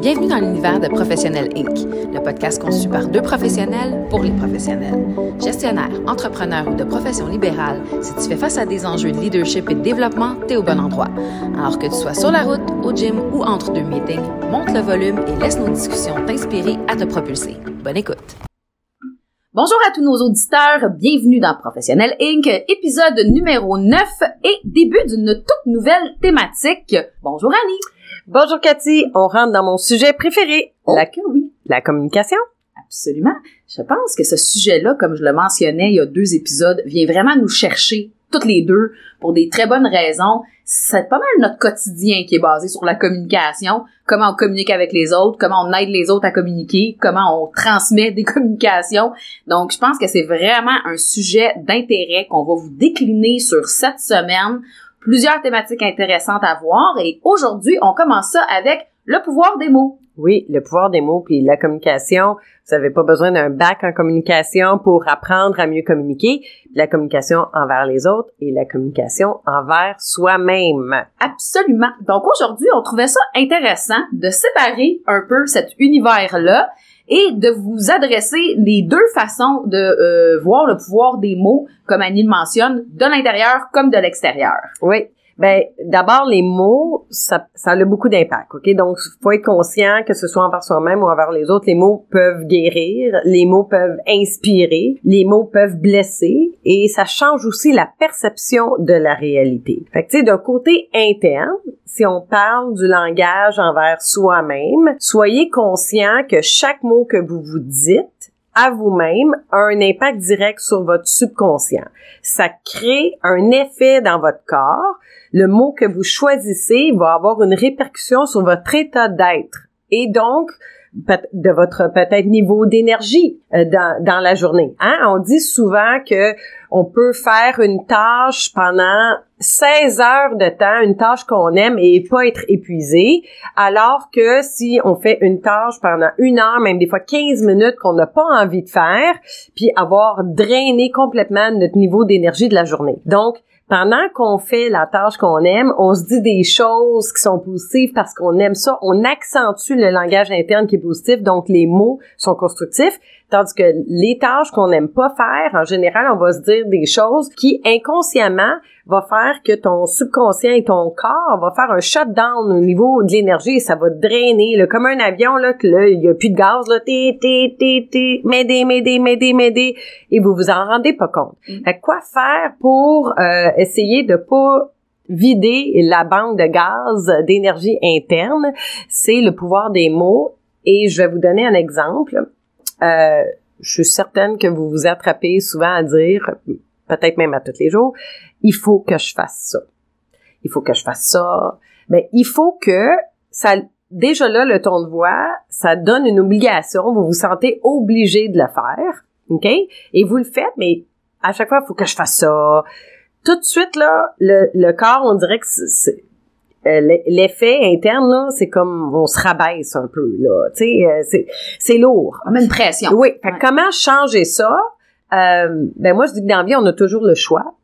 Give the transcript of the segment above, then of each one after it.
Bienvenue dans l'univers de Professionnel Inc., le podcast conçu par deux professionnels pour les professionnels. Gestionnaire, entrepreneur ou de profession libérale, si tu fais face à des enjeux de leadership et de développement, t'es au bon endroit. Alors que tu sois sur la route, au gym ou entre deux meetings, monte le volume et laisse nos discussions t'inspirer à te propulser. Bonne écoute. Bonjour à tous nos auditeurs, bienvenue dans Professionnel Inc., épisode numéro 9 et début d'une toute nouvelle thématique. Bonjour Annie. Bonjour Cathy, on rentre dans mon sujet préféré. Oh, la, oui. La communication. Absolument. Je pense que ce sujet-là, comme je le mentionnais il y a deux épisodes, vient vraiment nous chercher toutes les deux pour des très bonnes raisons. C'est pas mal notre quotidien qui est basé sur la communication, comment on communique avec les autres, comment on aide les autres à communiquer, comment on transmet des communications. Donc, je pense que c'est vraiment un sujet d'intérêt qu'on va vous décliner sur cette semaine plusieurs thématiques intéressantes à voir et aujourd'hui, on commence ça avec le pouvoir des mots. Oui, le pouvoir des mots puis la communication. Vous n'avez pas besoin d'un bac en communication pour apprendre à mieux communiquer. La communication envers les autres et la communication envers soi-même. Absolument. Donc aujourd'hui, on trouvait ça intéressant de séparer un peu cet univers-là et de vous adresser les deux façons de euh, voir le pouvoir des mots, comme Annie le mentionne, de l'intérieur comme de l'extérieur. Oui. Ben, d'abord, les mots, ça, ça a beaucoup d'impact, OK? Donc, faut être conscient que ce soit envers soi-même ou envers les autres, les mots peuvent guérir, les mots peuvent inspirer, les mots peuvent blesser, et ça change aussi la perception de la réalité. Fait que, tu sais, d'un côté interne, si on parle du langage envers soi-même, soyez conscient que chaque mot que vous vous dites à vous-même a un impact direct sur votre subconscient. Ça crée un effet dans votre corps. Le mot que vous choisissez va avoir une répercussion sur votre état d'être. Et donc, de votre peut-être niveau d'énergie euh, dans, dans la journée. Hein? On dit souvent que on peut faire une tâche pendant 16 heures de temps, une tâche qu'on aime et pas être épuisé, alors que si on fait une tâche pendant une heure, même des fois 15 minutes qu'on n'a pas envie de faire, puis avoir drainé complètement notre niveau d'énergie de la journée. Donc, pendant qu'on fait la tâche qu'on aime, on se dit des choses qui sont positives parce qu'on aime ça. On accentue le langage interne qui est positif, donc les mots sont constructifs. Tandis que les tâches qu'on n'aime pas faire, en général, on va se dire des choses qui inconsciemment va faire que ton subconscient et ton corps va faire un shutdown au niveau de l'énergie et ça va drainer, là, comme un avion, là, que là, il y a plus de gaz, là, té, té, té, té, m'aider, m'aider, m'aider, m'aider, et vous vous en rendez pas compte. Mm. Fait quoi faire pour euh, essayer de pas vider la banque de gaz d'énergie interne, c'est le pouvoir des mots. Et je vais vous donner un exemple. Euh, je suis certaine que vous vous attrapez souvent à dire, peut-être même à tous les jours, il faut que je fasse ça. Il faut que je fasse ça. Mais il faut que ça, déjà là, le ton de voix, ça donne une obligation. Vous vous sentez obligé de le faire. OK? Et vous le faites, mais à chaque fois, il faut que je fasse ça. Tout de suite, là, le, le corps, on dirait que c'est, l'effet interne là, c'est comme on se rabaisse un peu là, tu sais, euh, c'est c'est lourd. On met une pression. Oui. Fait comment changer ça? Euh, Ben moi je dis que dans la vie on a toujours le choix.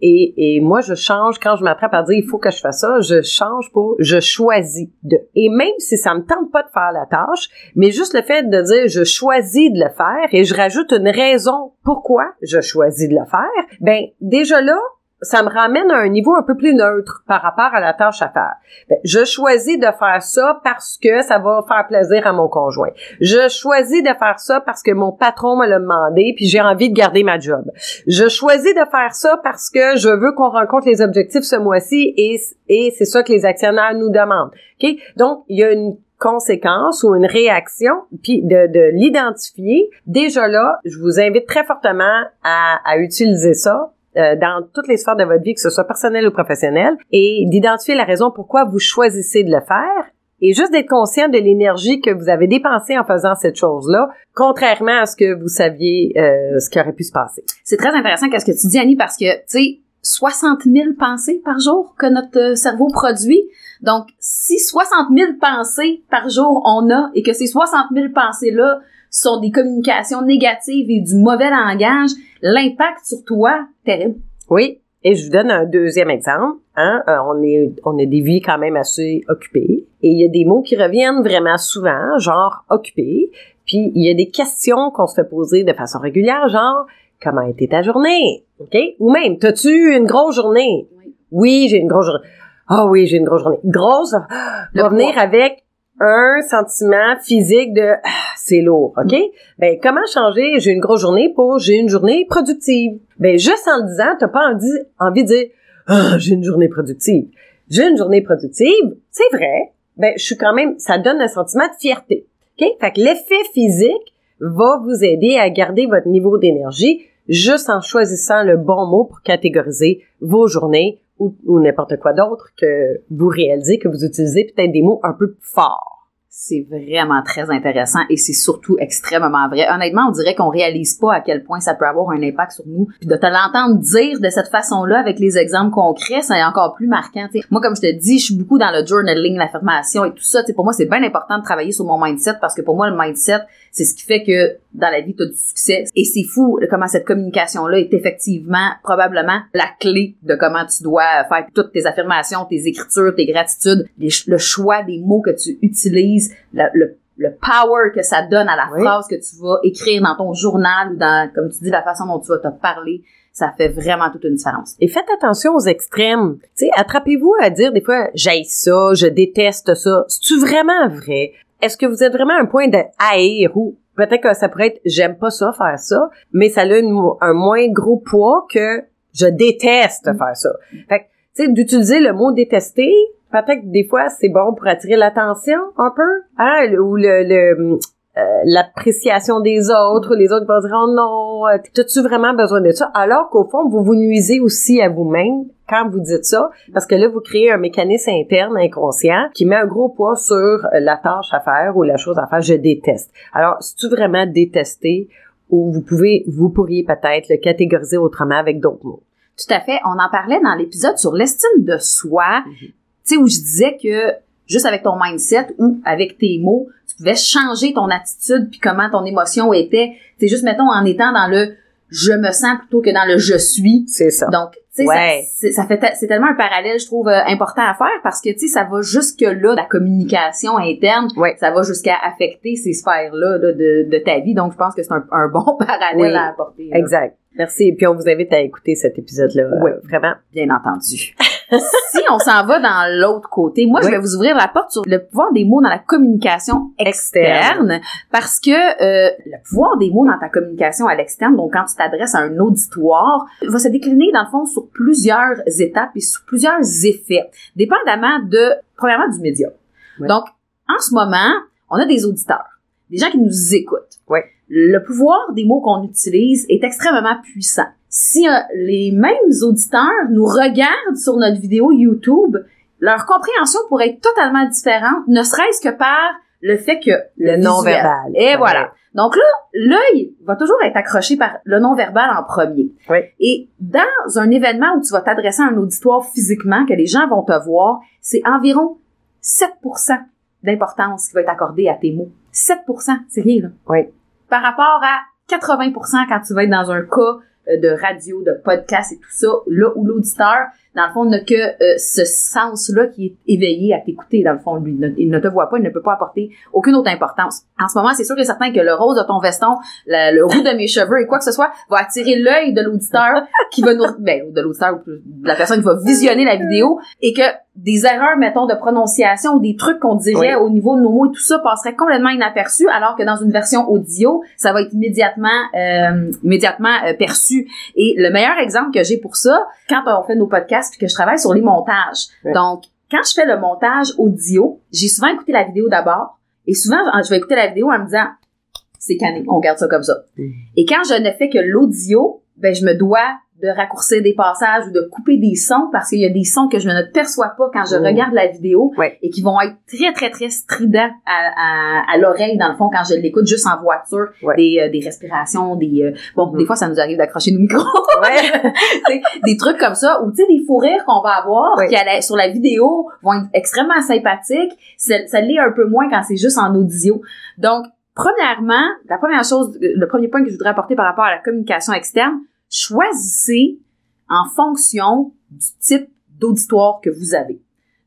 Et, et moi, je change quand je m'attrape à dire il faut que je fasse ça, je change pour je choisis de. Et même si ça me tente pas de faire la tâche, mais juste le fait de dire je choisis de le faire et je rajoute une raison pourquoi je choisis de le faire, ben déjà là, ça me ramène à un niveau un peu plus neutre par rapport à la tâche à faire. Ben, je choisis de faire ça parce que ça va faire plaisir à mon conjoint. Je choisis de faire ça parce que mon patron me l'a demandé puis j'ai envie de garder ma job. Je choisis de faire ça parce que je veux qu'on rencontre les objectifs ce mois-ci et, et c'est ça que les actionnaires nous demandent. OK? Donc, il y a une conséquence ou une réaction, puis de, de l'identifier. Déjà là, je vous invite très fortement à, à utiliser ça euh, dans toutes les sphères de votre vie, que ce soit personnel ou professionnel, et d'identifier la raison pourquoi vous choisissez de le faire et juste d'être conscient de l'énergie que vous avez dépensée en faisant cette chose-là, contrairement à ce que vous saviez euh, ce qui aurait pu se passer. C'est très intéressant qu'est-ce que tu dis, Annie, parce que, tu sais, 60 000 pensées par jour que notre cerveau produit. Donc, si 60 000 pensées par jour on a et que ces 60 000 pensées-là sont des communications négatives et du mauvais langage, l'impact sur toi, terrible. Oui. Et je vous donne un deuxième exemple. Hein? Euh, on est, on a des vies quand même assez occupées. Et il y a des mots qui reviennent vraiment souvent, genre occupé. Puis il y a des questions qu'on se fait poser de façon régulière, genre comment a été ta journée, ok? Ou même, t'as-tu une grosse journée Oui, j'ai une grosse journée. Ah oui, j'ai une grosse journée. Grosse va venir avec un sentiment physique de ah, c'est lourd, OK? Ben comment changer? J'ai une grosse journée pour j'ai une journée productive? Ben juste en le disant, t'as pas envie, de dire ah, j'ai une journée productive. J'ai une journée productive, c'est vrai. Ben je suis quand même ça donne un sentiment de fierté. OK? Fait que l'effet physique va vous aider à garder votre niveau d'énergie juste en choisissant le bon mot pour catégoriser vos journées ou, n'importe quoi d'autre que vous réalisez que vous utilisez peut-être des mots un peu forts c'est vraiment très intéressant et c'est surtout extrêmement vrai. Honnêtement, on dirait qu'on réalise pas à quel point ça peut avoir un impact sur nous. Puis de te l'entendre dire de cette façon-là avec les exemples concrets, c'est encore plus marquant. Moi, comme je te dis, je suis beaucoup dans le journaling, l'affirmation et tout ça. pour moi, c'est bien important de travailler sur mon mindset parce que pour moi, le mindset, c'est ce qui fait que dans la vie, tu as du succès. Et c'est fou comment cette communication-là est effectivement probablement la clé de comment tu dois faire toutes tes affirmations, tes écritures, tes gratitudes, le choix des mots que tu utilises, le, power que ça donne à la phrase que tu vas écrire dans ton journal ou dans, comme tu dis, la façon dont tu vas te parler ça fait vraiment toute une différence. Et faites attention aux extrêmes. Tu sais, attrapez-vous à dire des fois, j'aille ça, je déteste ça. C'est-tu vraiment vrai? Est-ce que vous êtes vraiment à un point de haïr ou peut-être que ça pourrait être j'aime pas ça faire ça, mais ça a un moins gros poids que je déteste mm. faire ça. Fait que, tu sais, d'utiliser le mot détester, peut-être que des fois c'est bon pour attirer l'attention un peu, hein, ou le, le euh, l'appréciation des autres, les autres vont dire oh non, euh, t'as-tu vraiment besoin de ça? Alors qu'au fond vous vous nuisez aussi à vous-même quand vous dites ça, parce que là vous créez un mécanisme interne inconscient qui met un gros poids sur euh, la tâche à faire ou la chose à faire. Je déteste. Alors si tu vraiment détester ou vous pouvez, vous pourriez peut-être le catégoriser autrement avec d'autres mots? Tout à fait. On en parlait dans l'épisode sur l'estime de soi. Mm-hmm. Tu sais, où je disais que juste avec ton mindset ou avec tes mots, tu pouvais changer ton attitude puis comment ton émotion était. C'est juste, mettons, en étant dans le je me sens plutôt que dans le je suis. C'est ça. Donc, tu sais, ça, fait c'est tellement un parallèle, je trouve, euh, important à faire parce que, tu sais, ça va jusque là, la communication interne, ouais. ça va jusqu'à affecter ces sphères-là de, de, ta vie. Donc, je pense que c'est un, un, bon parallèle à apporter. Exact. Merci. Et puis, on vous invite à écouter cet épisode-là. Euh, oui. vraiment. Bien entendu. si on s'en va dans l'autre côté, moi, je vais vous ouvrir la porte sur le pouvoir des mots dans la communication externe, parce que euh, le pouvoir des mots dans ta communication à l'externe, donc quand tu t'adresses à un auditoire, va se décliner dans le fond sur plusieurs étapes et sur plusieurs effets, dépendamment de, premièrement, du média. Donc, en ce moment, on a des auditeurs, des gens qui nous écoutent. Ouais. Le pouvoir des mots qu'on utilise est extrêmement puissant si euh, les mêmes auditeurs nous regardent sur notre vidéo YouTube, leur compréhension pourrait être totalement différente, ne serait-ce que par le fait que le, non-verbal. Et voilà. Donc là, l'œil va toujours être accroché par le non-verbal en premier. Oui. Et dans un événement où tu vas t'adresser à un auditoire physiquement, que les gens vont te voir, c'est environ 7% d'importance qui va être accordée à tes mots. 7%, c'est rien, là. Oui. Par rapport à 80% quand tu vas être dans un cas de radio, de podcast et tout ça, là où l'auditeur, dans le fond, n'a que euh, ce sens-là qui est éveillé à t'écouter, dans le fond, lui. Il ne te voit pas, il ne peut pas apporter aucune autre importance. En ce moment, c'est sûr et certain que le rose de ton veston, le, roux de mes cheveux et quoi que ce soit va attirer l'œil de l'auditeur qui va nous, ben, de l'auditeur ou de la personne qui va visionner la vidéo et que des erreurs, mettons, de prononciation ou des trucs qu'on dirait au niveau de nos mots et tout ça passerait complètement inaperçu, alors que dans une version audio, ça va être immédiatement, euh, immédiatement euh, perçu. Et le meilleur exemple que j'ai pour ça, quand on fait nos podcasts puis que je travaille sur les montages. Donc, quand je fais le montage audio, j'ai souvent écouté la vidéo d'abord, et souvent, je vais écouter la vidéo en me disant, c'est cané, on garde ça comme ça. Mm. Et quand je ne fais que l'audio, ben, je me dois de raccourcir des passages ou de couper des sons parce qu'il y a des sons que je ne perçois pas quand je oh. regarde la vidéo et qui vont être très très très stridents à, à, l'oreille dans le fond quand je l'écoute juste en voiture des, euh, des respirations des euh, bon des mm. fois ça nous arrive d'accrocher nos micros. Des trucs comme ça ou tu sais des fous rires qu'on va avoir qui sur la vidéo vont être extrêmement sympathiques. Ça, ça l'est un peu moins quand c'est juste en audio. Donc premièrement la première chose le premier point que je voudrais apporter par rapport à la communication externe choisissez en fonction du type d'auditoire que vous avez.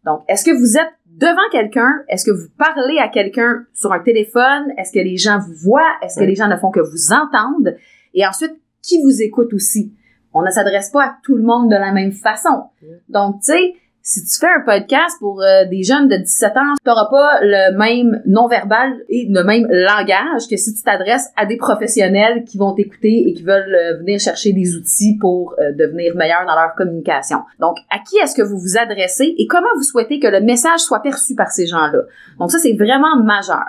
Donc, est-ce que vous êtes devant quelqu'un? Est-ce que vous parlez à quelqu'un sur un téléphone? Est-ce que les gens vous voient? Est-ce que les gens ne font que vous entendre? Et ensuite, qui vous écoute aussi? On ne s'adresse pas à tout le monde de la même façon. Donc, tu sais, si tu fais un podcast pour euh, des jeunes de 17 ans, tu n'auras pas le même non-verbal et le même langage que si tu t'adresses à des professionnels qui vont t'écouter et qui veulent euh, venir chercher des outils pour euh, devenir meilleurs dans leur communication. Donc, à qui est-ce que vous vous adressez et comment vous souhaitez que le message soit perçu par ces gens-là? Donc, ça, c'est vraiment majeur.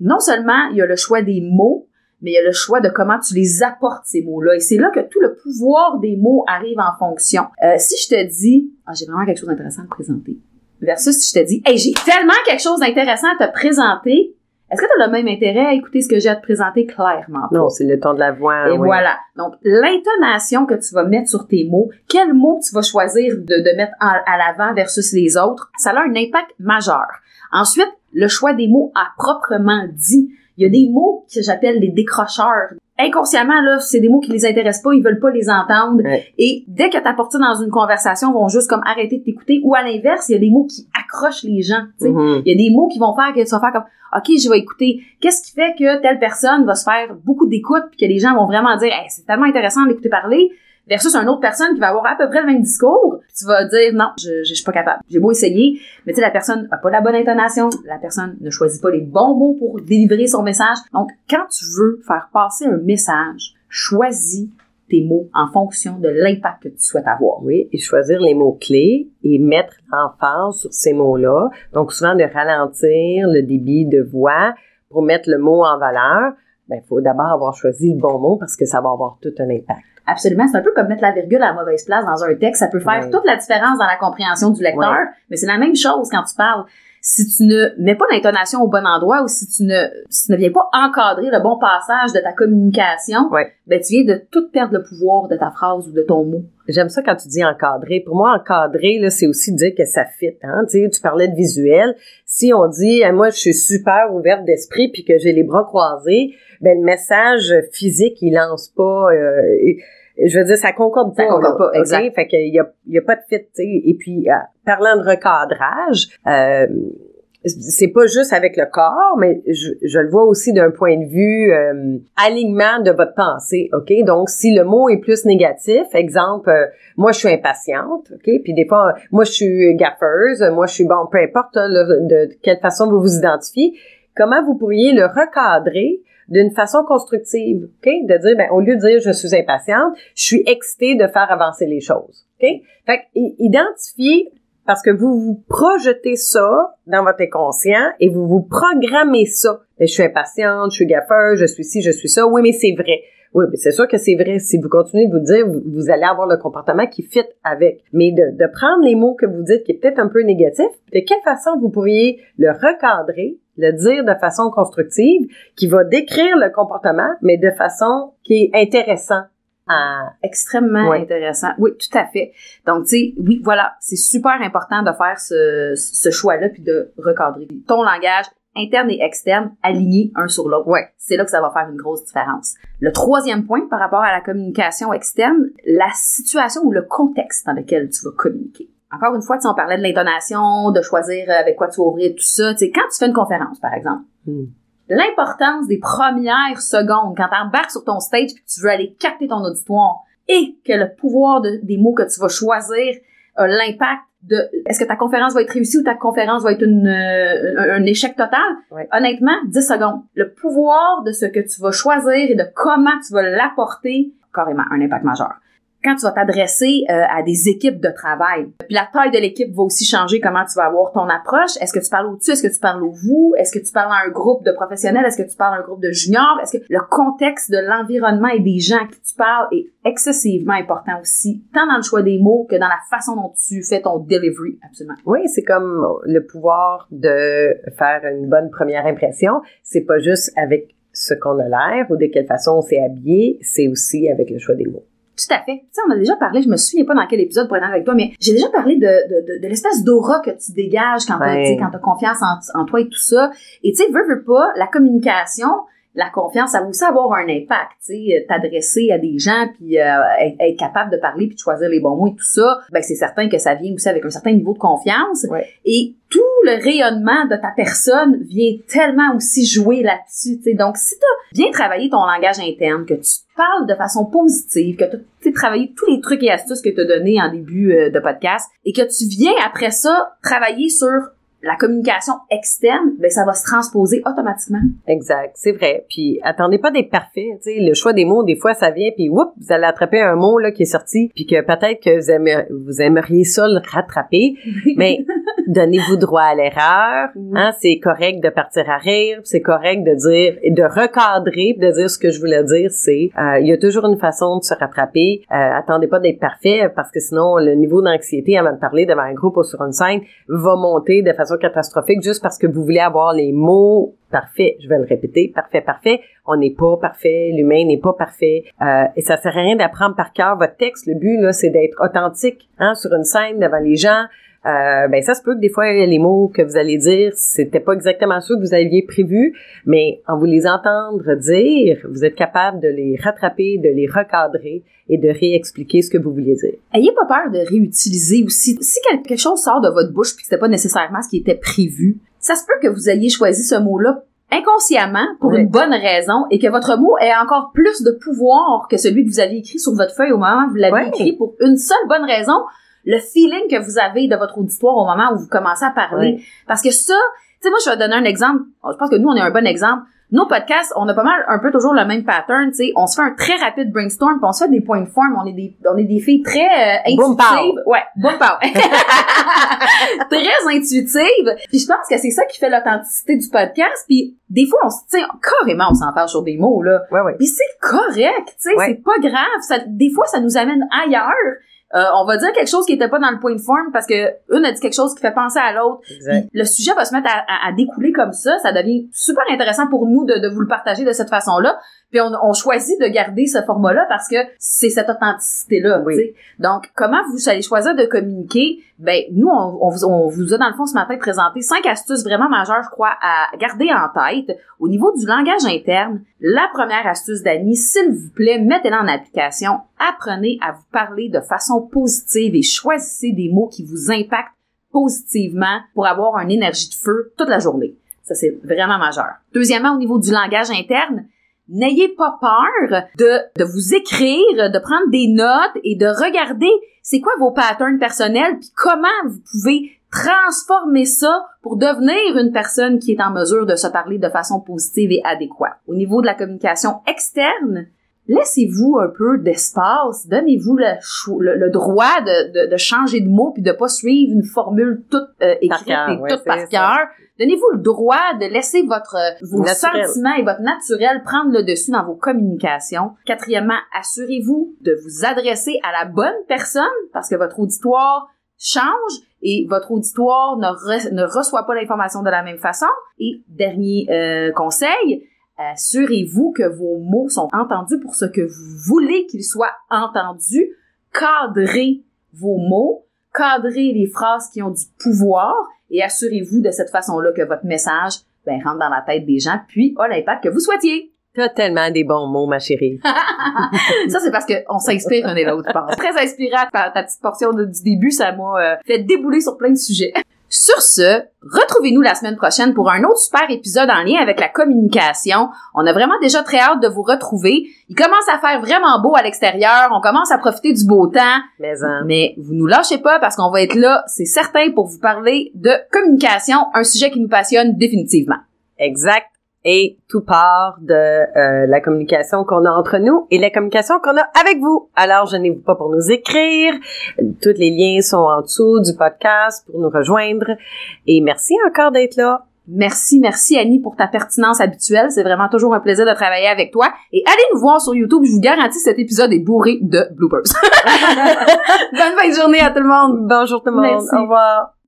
non seulement il y a le choix des mots, mais il y a le choix de comment tu les apportes, ces mots-là. Et c'est là que tout le pouvoir des mots arrive en fonction. Euh, si je te dis, ah, j'ai vraiment quelque chose d'intéressant à te présenter, versus si je te dis, hey, j'ai tellement quelque chose d'intéressant à te présenter, est-ce que tu as le même intérêt à écouter ce que j'ai à te présenter clairement? Non, c'est le ton de la voix. Et voilà. Donc, l'intonation que tu vas mettre sur tes mots, quels mots tu vas choisir de, de mettre à l'avant versus les autres, ça a un impact majeur. Ensuite, le choix des mots à proprement dit. Il y a des mots que j'appelle des décrocheurs. Inconsciemment, là, c'est des mots qui les intéressent pas, ils veulent pas les entendre. Et dès que tu apportes ça dans une conversation, ils vont juste comme arrêter de t'écouter. Ou à l'inverse, il y a des mots qui accrochent les gens. Mm-hmm. Il y a des mots qui vont faire que tu vas faire comme OK, je vais écouter. Qu'est-ce qui fait que telle personne va se faire beaucoup d'écoute puis que les gens vont vraiment dire c'est tellement intéressant d'écouter parler versus une autre personne qui va avoir à peu près le même discours, tu vas dire non, je, je, suis pas capable. J'ai beau essayer, mais tu sais la personne a pas la bonne intonation, la personne ne choisit pas les bons mots pour délivrer son message. Donc quand tu veux faire passer un message, choisis tes mots en fonction de l'impact que tu souhaites avoir. Oui, et choisir les mots clés et mettre l'emphase sur ces mots-là. Donc souvent de ralentir le débit de voix pour mettre le mot en valeur. Ben, il faut d'abord avoir choisi le bon mot parce que ça va avoir tout un impact. Absolument. C'est un peu comme mettre la virgule à la mauvaise place dans un texte. Ça peut faire toute la différence dans la compréhension du lecteur, mais c'est la même chose quand tu parles. Si tu ne mets pas l'intonation au bon endroit ou si tu ne, si tu ne viens pas encadrer le bon passage de ta communication, ben tu viens de tout perdre le pouvoir de ta phrase ou de ton mot. J'aime ça quand tu dis encadrer. Pour moi, encadrer, là, c'est aussi dire que ça fit. Hein? Tu, sais, tu parlais de visuel. Si on dit, moi, je suis super ouverte d'esprit puis que j'ai les bras croisés, ben le message physique, il lance pas. Euh, je veux dire, ça concorde pas. Ça concorde pas, exact. Fait qu'il y a, y a pas de fit, Et puis, euh, parlant de recadrage, euh, c'est pas juste avec le corps, mais je, je le vois aussi d'un point de vue euh, alignement de votre pensée, ok? Donc, si le mot est plus négatif, exemple, euh, moi je suis impatiente, ok? Puis des fois, moi je suis gaffeuse, moi je suis bon, peu importe de quelle façon vous vous identifiez, comment vous pourriez le recadrer d'une façon constructive, OK? De dire, ben, au lieu de dire je suis impatiente, je suis excitée de faire avancer les choses, OK? Fait parce que vous vous projetez ça dans votre inconscient et vous vous programmez ça. Ben, je suis impatiente, je suis gaffeur, je suis ci, je suis ça. Oui, mais c'est vrai. Oui, mais c'est sûr que c'est vrai. Si vous continuez de vous dire, vous, allez avoir le comportement qui fit avec. Mais de, de prendre les mots que vous dites qui est peut-être un peu négatif, de quelle façon vous pourriez le recadrer le dire de façon constructive, qui va décrire le comportement, mais de façon qui est intéressant. À... Extrêmement intéressant. Oui, tout à fait. Donc, tu sais, oui, voilà, c'est super important de faire ce, ce choix-là puis de recadrer ton langage interne et externe alignés un sur l'autre. Ouais. C'est là que ça va faire une grosse différence. Le troisième point par rapport à la communication externe, la situation ou le contexte dans lequel tu vas communiquer encore une fois, on parlait de l'intonation, de choisir avec quoi tu vas ouvrir, tout ça. sais, quand tu fais une conférence, par exemple, hmm. l'importance des premières secondes, quand tu embarques sur ton stage et que tu veux aller capter ton auditoire, et que le pouvoir des mots que tu vas choisir a l'impact de est-ce que ta conférence va être réussie ou ta conférence va être une, euh, un, échec total? Honnêtement, 10 secondes. Le pouvoir de ce que tu vas choisir et de comment tu vas l'apporter, carrément, un impact majeur quand tu vas t'adresser euh, à des équipes de travail. Puis la taille de l'équipe va aussi changer comment tu vas avoir ton approche. Est-ce que tu parles au-dessus? Est-ce que tu parles au vous? Est-ce que tu parles à un groupe de professionnels? Est-ce que tu parles à un groupe de juniors? Est-ce que le contexte de l'environnement et des gens qui tu parles est excessivement important aussi, tant dans le choix des mots que dans la façon dont tu fais ton delivery, absolument. Oui, c'est comme le pouvoir de faire une bonne première impression. C'est pas juste avec ce qu'on a l'air ou de quelle façon on s'est habillé, c'est aussi avec le choix des mots. Tout à fait. Tu sais, on a déjà parlé, je me souviens pas dans quel épisode pour être avec toi, mais j'ai déjà parlé de, de, de, l'espèce d'aura que tu dégages quand tu as confiance en, en, toi et tout ça. Et tu sais, veux, veux pas, la communication, la confiance, ça va aussi avoir un impact, tu sais, t'adresser à des gens, puis euh, être, capable de parler, puis de choisir les bons mots et tout ça, ben c'est certain que ça vient aussi avec un certain niveau de confiance. Ouais. Et tout le rayonnement de ta personne vient tellement aussi jouer là-dessus, tu sais. Donc, si t'as bien travaillé ton langage interne, que tu parles de façon positive, que tu as travaillé tous les trucs et astuces que tu as donnés en début euh, de podcast, et que tu viens après ça travailler sur la communication externe, ben ça va se transposer automatiquement. Exact, c'est vrai. Puis attendez pas d'être parfait. Tu sais, le choix des mots, des fois, ça vient, puis whoop, vous allez attraper un mot là qui est sorti, puis que peut-être que vous, aimeriez, vous aimeriez ça le rattraper, mais donnez-vous droit à l'erreur. Hein, c'est correct de partir à rire, c'est correct de dire et de recadrer, de dire ce que je voulais dire. C'est euh, il y a toujours une façon de se rattraper. Euh, attendez pas d'être parfait parce que sinon le niveau d'anxiété avant de parler devant un groupe ou sur une scène va monter de façon catastrophique juste parce que vous voulez avoir les mots parfaits. Je vais le répéter, parfait, parfait. On n'est pas parfait, l'humain n'est pas parfait. Euh, et ça sert à rien d'apprendre par cœur votre texte. Le but là, c'est d'être authentique hein, sur une scène devant les gens. Euh, ben ça se peut que des fois les mots que vous allez dire c'était pas exactement ceux que vous aviez prévu mais en vous les entendre dire vous êtes capable de les rattraper de les recadrer et de réexpliquer ce que vous vouliez dire. Ayez pas peur de réutiliser aussi. Si quelque chose sort de votre bouche puis que c'était pas nécessairement ce qui était prévu, ça se peut que vous ayez choisi ce mot-là inconsciemment pour une bonne raison et que votre mot ait encore plus de pouvoir que celui que vous aviez écrit sur votre feuille au moment où vous l'avez écrit pour une seule bonne raison, le feeling que vous avez de votre auditoire au moment où vous commencez à parler. Parce que ça, tu sais, moi, je vais donner un exemple. Je pense que nous, on est un bon exemple. Nos podcasts, on a pas mal un peu toujours le même pattern, tu sais. On se fait un très rapide brainstorm, puis on se fait des points de forme. On est des, on est des filles très euh, Boom pow. intuitives. Ouais, boom pow. très intuitives. Puis je pense que c'est ça qui fait l'authenticité du podcast. Puis des fois, on se, sais, carrément, on s'en parle sur des mots, là. ouais ouais Puis c'est correct, tu sais, Ouais. c'est pas grave. Ça, des fois, ça nous amène ailleurs. Euh, on va dire quelque chose qui était pas dans le point de forme parce que une a dit quelque chose qui fait penser à l'autre. le sujet va se mettre à, à- à découler comme ça. Ça devient super intéressant pour nous de, de vous le partager de cette façon-là. Puis on, on choisit de garder ce format-là parce que c'est cette authenticité-là. Oui. Donc, comment vous allez choisir de communiquer? Ben, nous, on, on vous, on vous a dans le fond ce matin présenté cinq astuces vraiment majeures, je crois, à garder en tête. Au niveau du langage interne, la première astuce d'Annie, s'il vous plaît, mettez-la en application. Apprenez à vous parler de façon positive et choisissez des mots qui vous impactent positivement pour avoir une énergie de feu toute la journée. Ça, c'est vraiment majeur. Deuxièmement, au niveau du langage interne, n'ayez pas peur de, de vous écrire, de prendre des notes et de regarder c'est quoi vos patterns personnels puis comment vous pouvez transformer ça pour devenir une personne qui est en mesure de se parler de façon positive et adéquate. Au niveau de la communication externe, laissez-vous un peu d'espace, donnez-vous le, le, le droit de, de, de changer de mots puis de pas suivre une formule toute euh, écrite cœur, et toute par cœur. Donnez-vous le droit de laisser votre euh, vos Naturel. sentiments et votre naturel prendre le dessus dans vos communications. Quatrièmement, assurez-vous de vous adresser à la bonne personne parce que votre auditoire change et votre auditoire ne, re- ne reçoit pas l'information de la même façon. Et dernier euh, conseil, assurez-vous que vos mots sont entendus pour ce que vous voulez qu'ils soient entendus. Cadrez vos mots, cadrez les phrases qui ont du pouvoir et assurez-vous de cette façon-là que votre message ben, rentre dans la tête des gens puis a l'impact que vous souhaitiez. T'as tellement des bons mots, ma chérie. Ça, c'est parce qu'on s'inspire un et l'autre, je pense. Très inspirant par ta petite portion de- du début, ça m'a euh, fait débouler sur plein de sujets. Sur ce, retrouvez-nous la semaine prochaine pour un autre super épisode en lien avec la communication. On a vraiment déjà très hâte de vous retrouver. Il commence à faire vraiment beau à l'extérieur. On commence à profiter du beau temps. Mais hein, Mais vous nous lâchez pas parce qu'on va être là, c'est certain, pour vous parler de communication, un sujet qui nous passionne définitivement. exact. Et tout part de euh, la communication qu'on a entre nous et la communication qu'on a avec vous. Alors, gênez-vous pas pour nous écrire. Tous les liens sont en dessous du podcast pour nous rejoindre. Et merci encore d'être là. Merci, merci Annie pour ta pertinence habituelle. C'est vraiment toujours un plaisir de travailler avec toi. Et allez nous voir sur YouTube. Je vous garantis cet épisode est bourré de bloopers. Bonne fin de journée à tout le monde. Bonjour tout le monde. Merci. Au revoir.